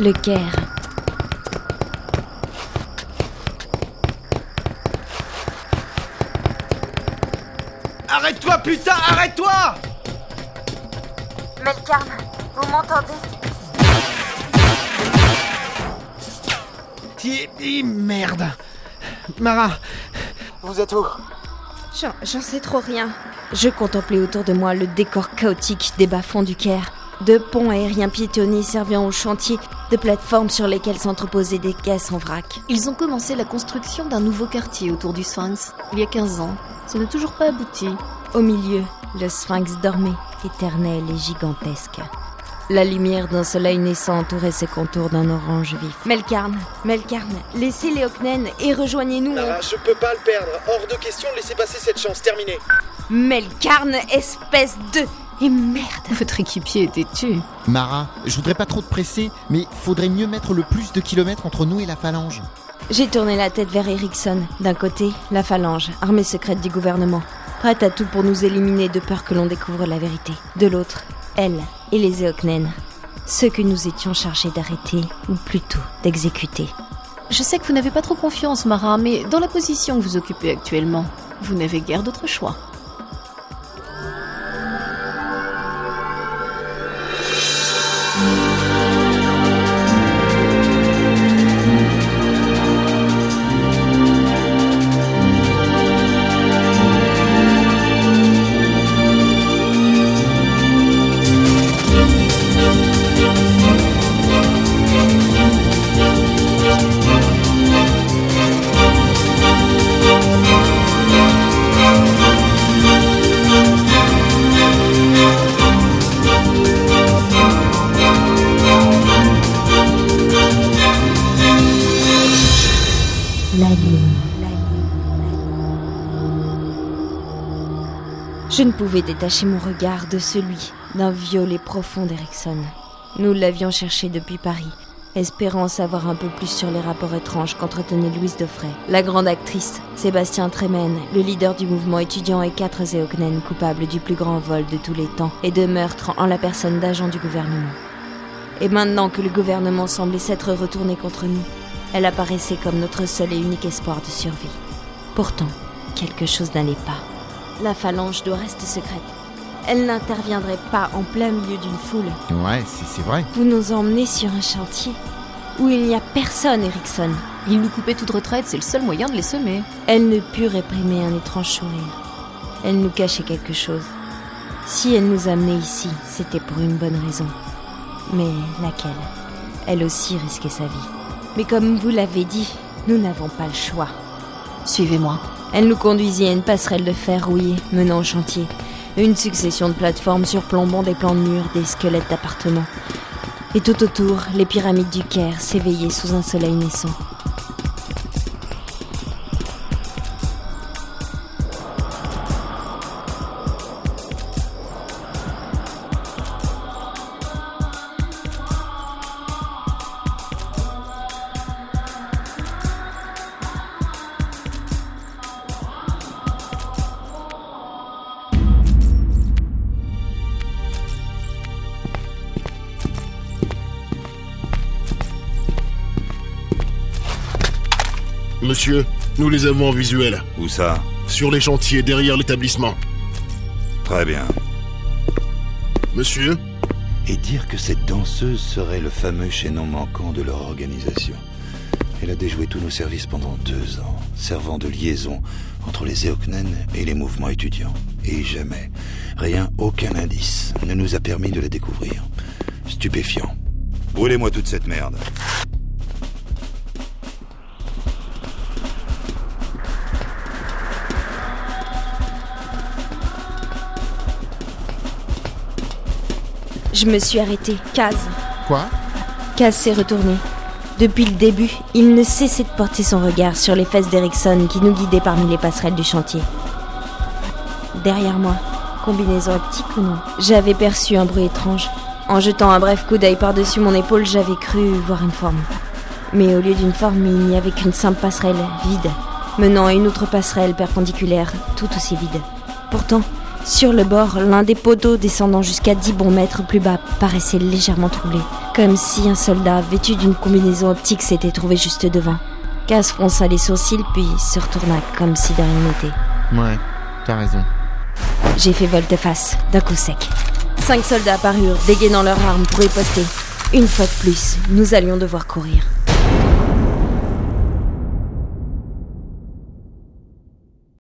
Le Caire. Arrête-toi, putain, arrête-toi Melkarn, vous m'entendez? Ti- Merde Mara, vous êtes où? J'en j'en sais trop rien. Je contemplais autour de moi le décor chaotique des bas-fonds du Caire. De ponts aériens piétonnés servant au chantier, de plateformes sur lesquelles s'entreposaient des caisses en vrac. Ils ont commencé la construction d'un nouveau quartier autour du Sphinx, il y a 15 ans. Ça n'a toujours pas abouti. Au milieu, le sphinx dormait, éternel et gigantesque. La lumière d'un soleil naissant entourait ses contours d'un orange vif. Melkarn, Melkarn, laissez Léocnen et rejoignez-nous. Mara, je peux pas le perdre. Hors de question de laisser passer cette chance. Terminé. Melkarn, espèce de... Et merde Votre équipier est têtu. Mara, je voudrais pas trop te presser, mais faudrait mieux mettre le plus de kilomètres entre nous et la phalange. J'ai tourné la tête vers Erickson. D'un côté, la phalange, armée secrète du gouvernement, prête à tout pour nous éliminer de peur que l'on découvre la vérité. De l'autre, elle et les Eoknen, ceux que nous étions chargés d'arrêter, ou plutôt d'exécuter. Je sais que vous n'avez pas trop confiance, Mara, mais dans la position que vous occupez actuellement, vous n'avez guère d'autre choix. Je ne pouvais détacher mon regard de celui d'un violet profond d'Erickson. Nous l'avions cherché depuis Paris, espérant savoir un peu plus sur les rapports étranges qu'entretenait Louise Defray, la grande actrice, Sébastien Tremen, le leader du mouvement étudiant et quatre Zéoknen coupables du plus grand vol de tous les temps et de meurtre en la personne d'agents du gouvernement. Et maintenant que le gouvernement semblait s'être retourné contre nous, elle apparaissait comme notre seul et unique espoir de survie. Pourtant, quelque chose n'allait pas. La phalange doit rester secrète. Elle n'interviendrait pas en plein milieu d'une foule. Ouais, c'est c'est vrai. Vous nous emmenez sur un chantier où il n'y a personne, Erickson. Ils nous coupaient toute retraite, c'est le seul moyen de les semer. Elle ne put réprimer un étrange sourire. Elle nous cachait quelque chose. Si elle nous amenait ici, c'était pour une bonne raison. Mais laquelle? Elle aussi risquait sa vie. Mais comme vous l'avez dit, nous n'avons pas le choix. Suivez-moi. Elle nous conduisit à une passerelle de fer rouillé menant au chantier. Une succession de plateformes surplombant des plans de murs, des squelettes d'appartements. Et tout autour, les pyramides du Caire s'éveillaient sous un soleil naissant. Monsieur, nous les avons en visuel. Où ça Sur les chantiers, derrière l'établissement. Très bien. Monsieur Et dire que cette danseuse serait le fameux chaînon manquant de leur organisation. Elle a déjoué tous nos services pendant deux ans, servant de liaison entre les Eoknen et les mouvements étudiants. Et jamais, rien, aucun indice ne nous a permis de la découvrir. Stupéfiant. Brûlez-moi toute cette merde. Je me suis arrêtée. Kaz. Quoi? Kaz s'est retourné. Depuis le début, il ne cessait de porter son regard sur les fesses d'Erickson qui nous guidaient parmi les passerelles du chantier. Derrière moi, combinaison optique ou non, j'avais perçu un bruit étrange. En jetant un bref coup d'œil par-dessus mon épaule, j'avais cru voir une forme. Mais au lieu d'une forme, il n'y avait qu'une simple passerelle vide, menant à une autre passerelle perpendiculaire, tout aussi vide. Pourtant, Sur le bord, l'un des poteaux descendant jusqu'à 10 bons mètres plus bas paraissait légèrement troublé, comme si un soldat vêtu d'une combinaison optique s'était trouvé juste devant. Cass fronça les sourcils puis se retourna comme si de rien n'était. Ouais, t'as raison. J'ai fait volte-face, d'un coup sec. Cinq soldats apparurent, dégainant leurs armes pour riposter. Une fois de plus, nous allions devoir courir.